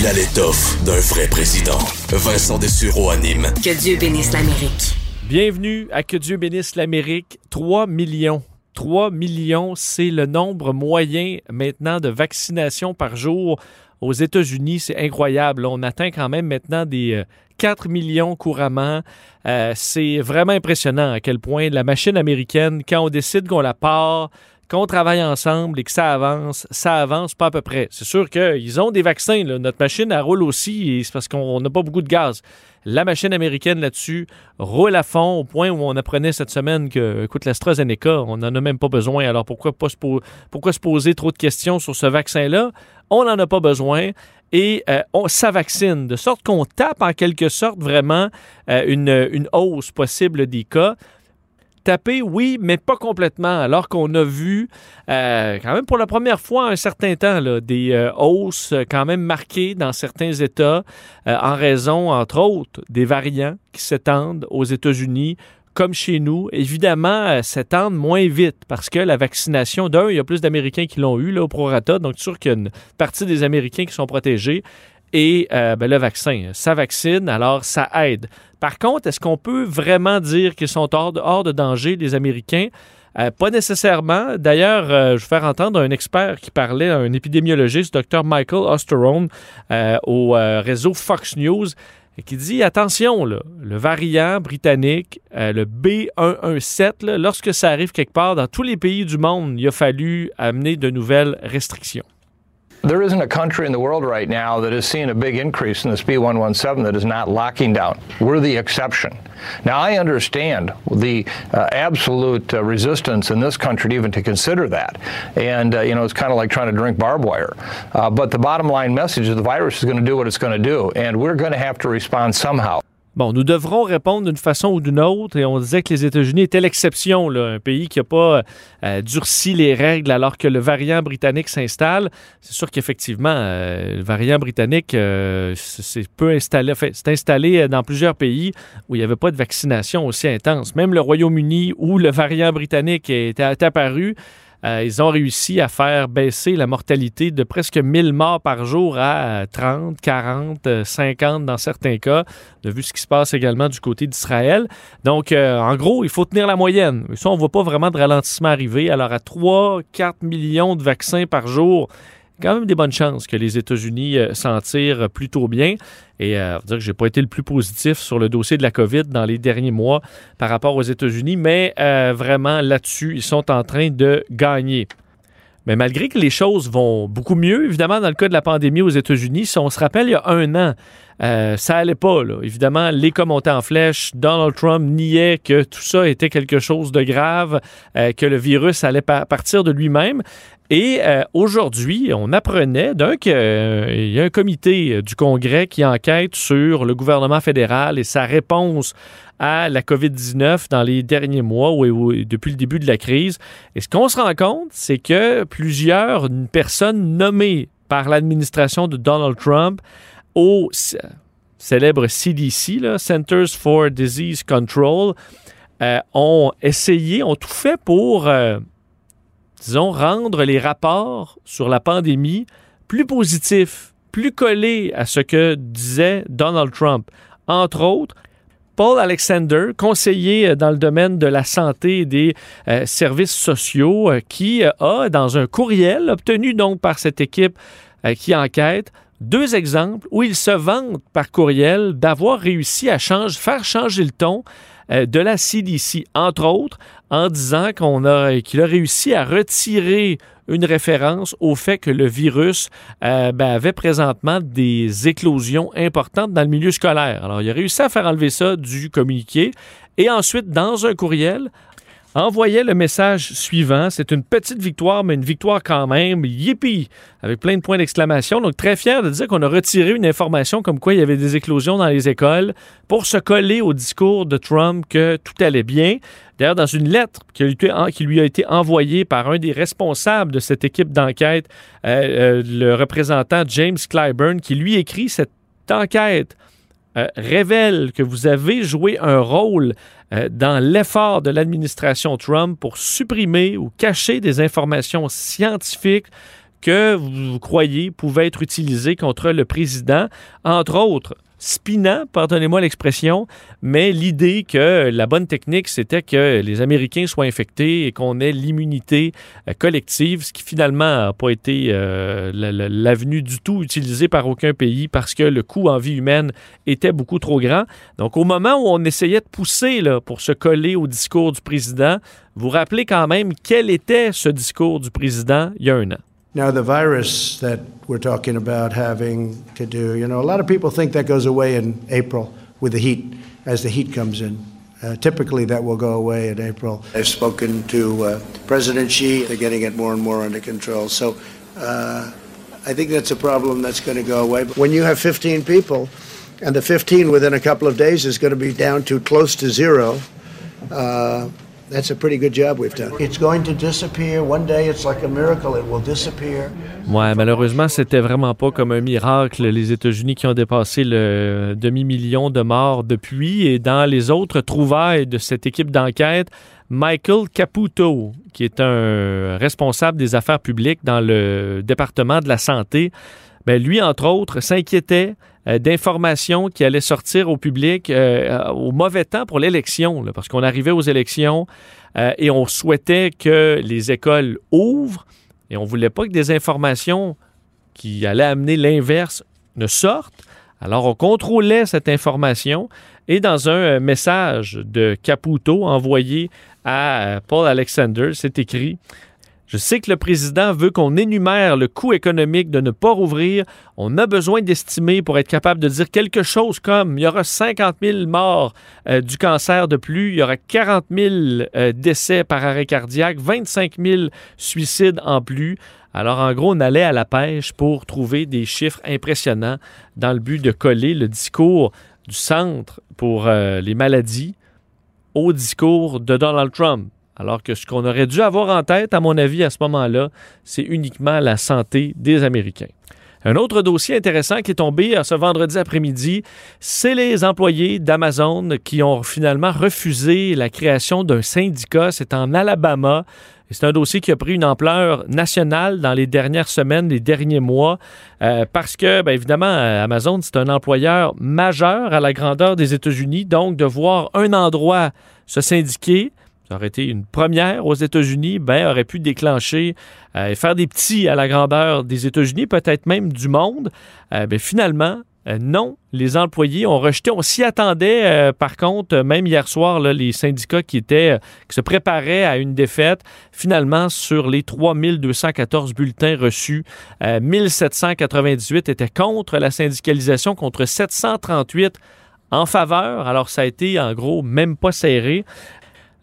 Il a l'étoffe d'un vrai président. Vincent Dessureau anime. Que Dieu bénisse l'Amérique. Bienvenue à Que Dieu bénisse l'Amérique. 3 millions 3 millions, c'est le nombre moyen maintenant de vaccinations par jour aux États-Unis. C'est incroyable. On atteint quand même maintenant des 4 euh, millions couramment. Euh, c'est vraiment impressionnant à quel point la machine américaine, quand on décide qu'on la part, qu'on travaille ensemble et que ça avance, ça avance pas à peu près. C'est sûr qu'ils ont des vaccins. Notre machine, elle roule aussi et c'est parce qu'on n'a pas beaucoup de gaz. La machine américaine là-dessus roule à fond au point où on apprenait cette semaine que, écoute, l'AstraZeneca, on n'en a même pas besoin. Alors pourquoi, pas se poser trop de questions sur ce vaccin-là? On n'en a pas besoin et euh, on, ça vaccine, de sorte qu'on tape en quelque sorte vraiment euh, une hausse possible des cas. Taper, oui, mais pas complètement. Alors qu'on a vu, euh, quand même pour la première fois un certain temps, des euh, hausses quand même marquées dans certains États euh, en raison, entre autres, des variants qui s'étendent aux États-Unis comme chez nous, évidemment, s'étendent moins vite parce que la vaccination, d'un, il y a plus d'Américains qui l'ont eu là, au prorata, donc sûr qu'il y a une partie des Américains qui sont protégés et ben, le vaccin, ça vaccine, alors ça aide. Par contre, est-ce qu'on peut vraiment dire qu'ils sont hors de, danger, les Américains? Euh, pas nécessairement. D'ailleurs, euh, je vais faire entendre un expert qui parlait, un épidémiologiste, Dr. Michael Osterone, euh, au réseau Fox News, qui dit attention, le variant britannique, le B117, lorsque ça arrive quelque part dans tous les pays du monde, il a fallu amener de nouvelles restrictions. There isn't a country in the world right now that is seeing a big increase in this B117 that is not locking down. We're the exception. Now, I understand the uh, absolute uh, resistance in this country even to consider that. And, uh, you know, it's kind of like trying to drink barbed wire. Uh, but the bottom line message is the virus is going to do what it's going to do, and we're going to have to respond somehow. Bon, nous devrons répondre d'une façon ou d'une autre, et on disait que les États-Unis étaient l'exception, un pays qui n'a pas euh, durci les règles alors que le variant britannique s'installe. C'est sûr qu'effectivement, euh, le variant britannique euh, c'est peu installé, installé dans plusieurs pays où il n'y avait pas de vaccination aussi intense. Même le Royaume-Uni où le variant britannique est apparu, euh, ils ont réussi à faire baisser la mortalité de presque 1000 morts par jour à 30, 40, 50 dans certains cas. A vu ce qui se passe également du côté d'Israël. Donc, euh, en gros, il faut tenir la moyenne. Ça, on ne voit pas vraiment de ralentissement arriver. Alors, à 3, 4 millions de vaccins par jour, quand même des bonnes chances que les États-Unis euh, s'en tirent plutôt bien. Et euh, dire que j'ai pas été le plus positif sur le dossier de la COVID dans les derniers mois par rapport aux États-Unis, mais euh, vraiment là-dessus, ils sont en train de gagner. Mais malgré que les choses vont beaucoup mieux, évidemment, dans le cas de la pandémie aux États-Unis, si on se rappelle, il y a un an, euh, ça allait pas. Évidemment, les cas montaient en flèche. Donald Trump niait que tout ça était quelque chose de grave, euh, que le virus allait partir de lui-même. Et euh, aujourd'hui, on apprenait d'un qu'il y a un comité du Congrès qui enquête sur le gouvernement fédéral et sa réponse à la COVID-19 dans les derniers mois ou, depuis le début de la crise. Et ce qu'on se rend compte, c'est que plusieurs personnes nommées par l'administration de Donald Trump au célèbre CDC, Centers for Disease Control, euh, ont essayé, ont tout fait pour, euh, disons, rendre les rapports sur la pandémie plus positifs, plus collés à ce que disait Donald Trump. Entre autres, Paul Alexander, conseiller dans le domaine de la santé et des euh, services sociaux, qui a, dans un courriel obtenu donc par cette équipe qui enquête, deux exemples où il se vante par courriel d'avoir réussi à faire changer le ton de la CDC, entre autres en disant qu'on a qu'il a réussi à retirer une référence au fait que le virus euh, ben, avait présentement des éclosions importantes dans le milieu scolaire. Alors, il a réussi à faire enlever ça du communiqué et ensuite, dans un courriel, envoyait le message suivant. C'est une petite victoire, mais une victoire quand même. Yippee! Avec plein de points d'exclamation. Donc, très fier de dire qu'on a retiré une information comme quoi il y avait des éclosions dans les écoles pour se coller au discours de Trump que tout allait bien. D'ailleurs, dans une lettre qui, lui a été envoyée par un des responsables de cette équipe d'enquête, euh, euh, le représentant James Clyburn, qui lui écrit cette enquête euh, révèle que vous avez joué un rôle euh, dans l'effort de l'administration Trump pour supprimer ou cacher des informations scientifiques que vous croyez pouvaient être utilisées contre le président, entre autres spinant, pardonnez-moi l'expression, mais l'idée que la bonne technique, c'était que les Américains soient infectés et qu'on ait l'immunité euh, collective, ce qui finalement n'a pas été euh, l'avenue du tout utilisée par aucun pays parce que le coût en vie humaine était beaucoup trop grand. Donc au moment où on essayait de pousser là, pour se coller au discours du président, vous rappelez quand même quel était ce discours du président il y a un an? Now, the virus that we're talking about having to do, you know, a lot of people think that goes away in April with the heat, as the heat comes in. Uh, typically, that will go away in April. I've spoken to uh, President Xi. They're getting it more and more under control. So uh, I think that's a problem that's going to go away. But when you have 15 people, and the 15 within a couple of days is going to be down to close to zero, uh, That's a pretty good job we've done. It's going to disappear. One day it's like a miracle. It will disappear. Ouais, malheureusement, c'était vraiment pas comme un miracle. Les États-Unis qui ont dépassé le demi-million de morts depuis. Et dans les autres trouvailles de cette équipe d'enquête, Michael Caputo, qui est un responsable des affaires publiques dans le département de la santé, ben lui, entre autres, s'inquiétait euh, d'informations qui allaient sortir au public euh, au mauvais temps pour l'élection, parce qu'on arrivait aux élections euh, et on souhaitait que les écoles ouvrent et on ne voulait pas que des informations qui allaient amener l'inverse ne sortent. Alors on contrôlait cette information et dans un message de Caputo envoyé à Paul Alexander, c'est écrit je sais que le président veut qu'on énumère le coût économique de ne pas rouvrir. On a besoin d'estimer pour être capable de dire quelque chose comme il y aura 50 000 morts euh, du cancer de plus, il y aura 40 000 euh, décès par arrêt cardiaque, 25 000 suicides en plus. Alors, en gros, on allait à la pêche pour trouver des chiffres impressionnants dans le but de coller le discours du Centre pour euh, les maladies au discours de Donald Trump. Alors que ce qu'on aurait dû avoir en tête, à mon avis, à ce moment-là, c'est uniquement la santé des Américains. Un autre dossier intéressant qui est tombé ce vendredi après-midi, c'est les employés d'Amazon qui ont finalement refusé la création d'un syndicat. C'est en Alabama. C'est un dossier qui a pris une ampleur nationale dans les dernières semaines, les derniers mois, euh, parce que, bien évidemment, Amazon, c'est un employeur majeur à la grandeur des États-Unis. Donc, de voir un endroit se syndiquer, aurait été une première aux États-Unis, ben, aurait pu déclencher euh, et faire des petits à la grandeur des États-Unis, peut-être même du monde. Euh, ben, finalement, euh, non, les employés ont rejeté. On s'y attendait, par contre, même hier soir, les syndicats qui étaient, qui se préparaient à une défaite. Finalement, sur les 3214 bulletins reçus, 1798 étaient contre la syndicalisation, contre 738 en faveur. Alors, ça a été, en gros, même pas serré.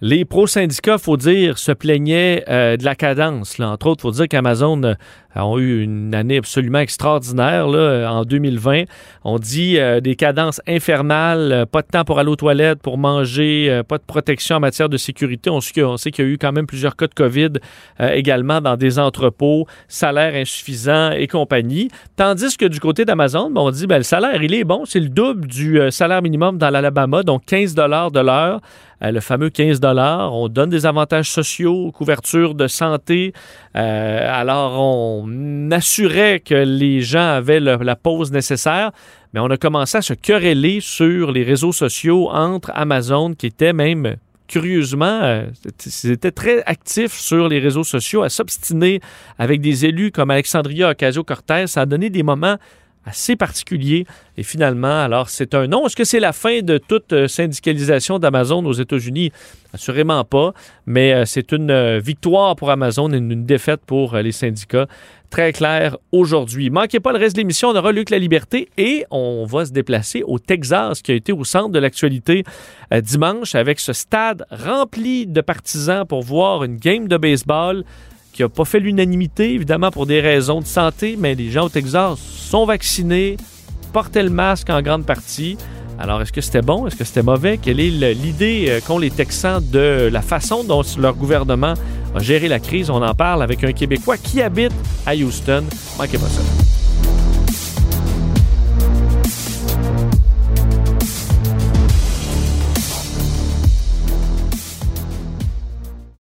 Les pro-syndicats, faut dire, se plaignaient euh, de la cadence. Là. Entre autres, faut dire qu'Amazon euh, ont eu une année absolument extraordinaire là, en 2020. On dit euh, des cadences infernales, euh, pas de temps pour aller aux toilettes, pour manger, euh, pas de protection en matière de sécurité. On, sait qu'il y a eu quand même plusieurs cas de COVID également dans des entrepôts, salaire insuffisant et compagnie. Tandis que du côté d'Amazon, ben, on dit ben, le salaire, il est bon, c'est le double du salaire minimum dans l'Alabama, donc 15 dollars de l'heure le fameux 15 dollars. On donne des avantages sociaux, couverture de santé. alors, on on assurait que les gens avaient la pause nécessaire, mais on a commencé à se quereller sur les réseaux sociaux entre Amazon, qui était même curieusement, euh, c'était très actif sur les réseaux sociaux, à s'obstiner avec des élus comme Alexandria Ocasio-Cortez. Ça a donné des moments assez particulier. Et finalement, alors c'est un non. Est-ce que c'est la fin de toute euh, syndicalisation d'Amazon aux États-Unis? Assurément pas, mais euh, c'est une euh, victoire pour Amazon et une défaite pour les syndicats. Très clair aujourd'hui. Manquez pas le reste de l'émission, on aura Luc La Liberté et on va se déplacer au Texas qui a été au centre de l'actualité dimanche avec ce stade rempli de partisans pour voir une game de baseball qui n'a pas fait l'unanimité, évidemment pour des raisons de santé, mais les gens au Texas sont vaccinés, portaient le masque en grande partie. Alors, est-ce que c'était bon? Est-ce que c'était mauvais? Quelle est l'idée euh, qu'ont les Texans de la façon dont leur gouvernement a géré la crise? On en parle avec un Québécois qui habite à Houston. Manquez pas ça.